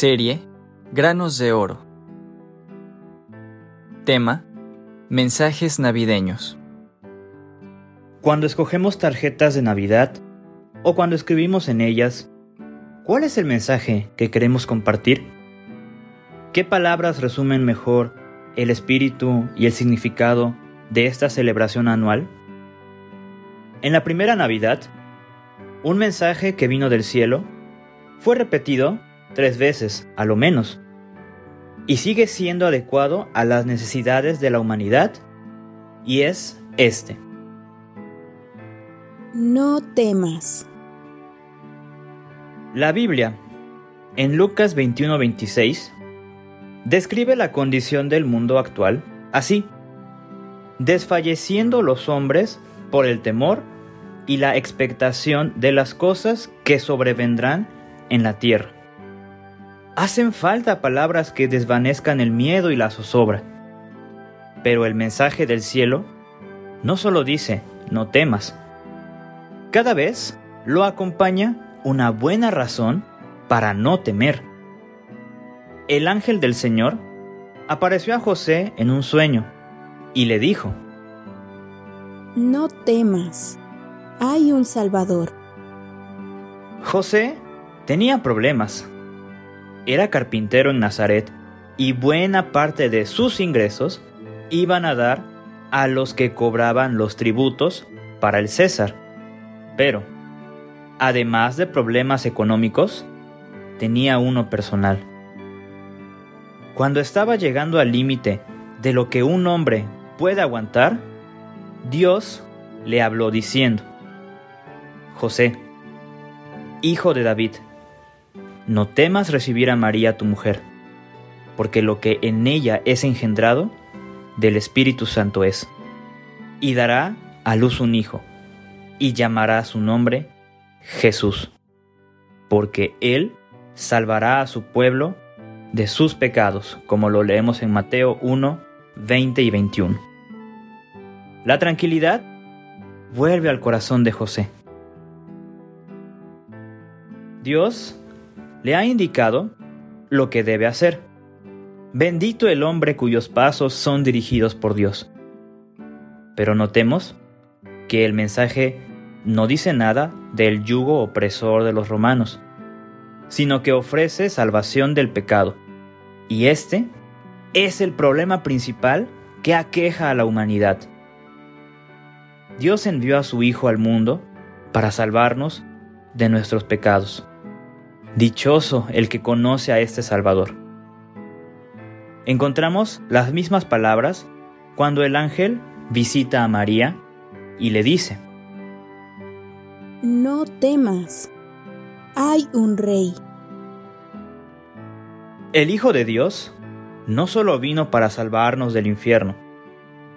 Serie Granos de Oro. Tema Mensajes navideños. Cuando escogemos tarjetas de Navidad o cuando escribimos en ellas, ¿cuál es el mensaje que queremos compartir? ¿Qué palabras resumen mejor el espíritu y el significado de esta celebración anual? En la primera Navidad, un mensaje que vino del cielo fue repetido tres veces, a lo menos, y sigue siendo adecuado a las necesidades de la humanidad, y es este. No temas. La Biblia, en Lucas 21-26, describe la condición del mundo actual así, desfalleciendo los hombres por el temor y la expectación de las cosas que sobrevendrán en la tierra. Hacen falta palabras que desvanezcan el miedo y la zozobra. Pero el mensaje del cielo no solo dice, no temas. Cada vez lo acompaña una buena razón para no temer. El ángel del Señor apareció a José en un sueño y le dijo, No temas, hay un Salvador. José tenía problemas era carpintero en Nazaret y buena parte de sus ingresos iban a dar a los que cobraban los tributos para el César. Pero, además de problemas económicos, tenía uno personal. Cuando estaba llegando al límite de lo que un hombre puede aguantar, Dios le habló diciendo, José, hijo de David, no temas recibir a María tu mujer, porque lo que en ella es engendrado, del Espíritu Santo es. Y dará a luz un hijo, y llamará su nombre Jesús, porque él salvará a su pueblo de sus pecados, como lo leemos en Mateo 1, 20 y 21. La tranquilidad vuelve al corazón de José. Dios le ha indicado lo que debe hacer. Bendito el hombre cuyos pasos son dirigidos por Dios. Pero notemos que el mensaje no dice nada del yugo opresor de los romanos, sino que ofrece salvación del pecado. Y este es el problema principal que aqueja a la humanidad. Dios envió a su Hijo al mundo para salvarnos de nuestros pecados. Dichoso el que conoce a este Salvador. Encontramos las mismas palabras cuando el ángel visita a María y le dice, No temas, hay un rey. El Hijo de Dios no solo vino para salvarnos del infierno,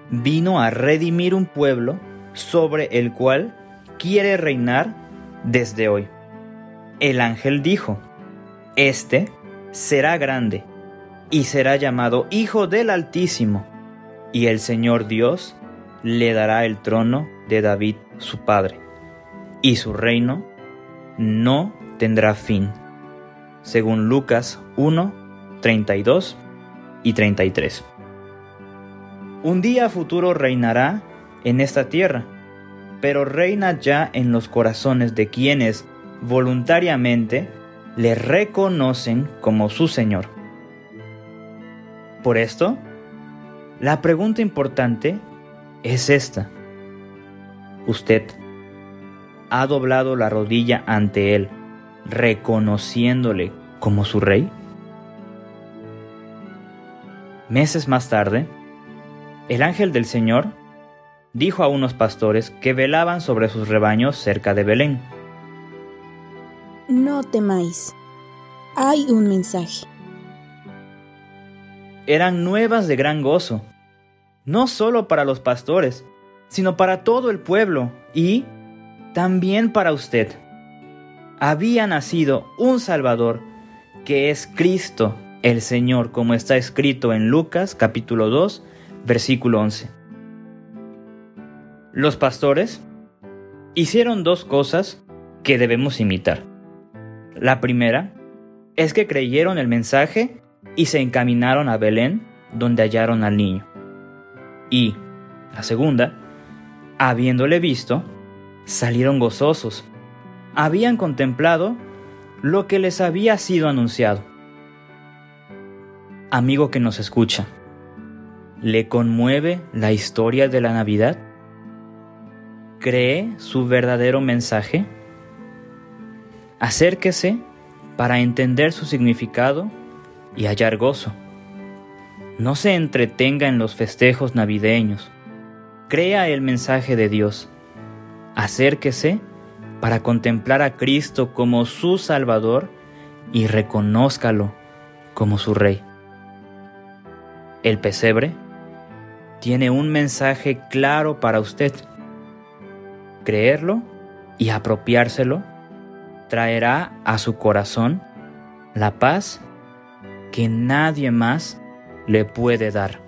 vino a redimir un pueblo sobre el cual quiere reinar desde hoy. El ángel dijo, Este será grande y será llamado Hijo del Altísimo, y el Señor Dios le dará el trono de David su padre, y su reino no tendrá fin. Según Lucas 1, 32 y 33. Un día futuro reinará en esta tierra, pero reina ya en los corazones de quienes voluntariamente le reconocen como su Señor. Por esto, la pregunta importante es esta. ¿Usted ha doblado la rodilla ante Él, reconociéndole como su Rey? Meses más tarde, el ángel del Señor dijo a unos pastores que velaban sobre sus rebaños cerca de Belén temáis. Hay un mensaje. Eran nuevas de gran gozo, no solo para los pastores, sino para todo el pueblo y también para usted. Había nacido un Salvador, que es Cristo el Señor, como está escrito en Lucas capítulo 2, versículo 11. Los pastores hicieron dos cosas que debemos imitar. La primera es que creyeron el mensaje y se encaminaron a Belén, donde hallaron al niño. Y, la segunda, habiéndole visto, salieron gozosos. Habían contemplado lo que les había sido anunciado. Amigo que nos escucha, ¿le conmueve la historia de la Navidad? ¿Cree su verdadero mensaje? Acérquese para entender su significado y hallar gozo. No se entretenga en los festejos navideños. Crea el mensaje de Dios. Acérquese para contemplar a Cristo como su Salvador y reconózcalo como su Rey. El pesebre tiene un mensaje claro para usted. Creerlo y apropiárselo traerá a su corazón la paz que nadie más le puede dar.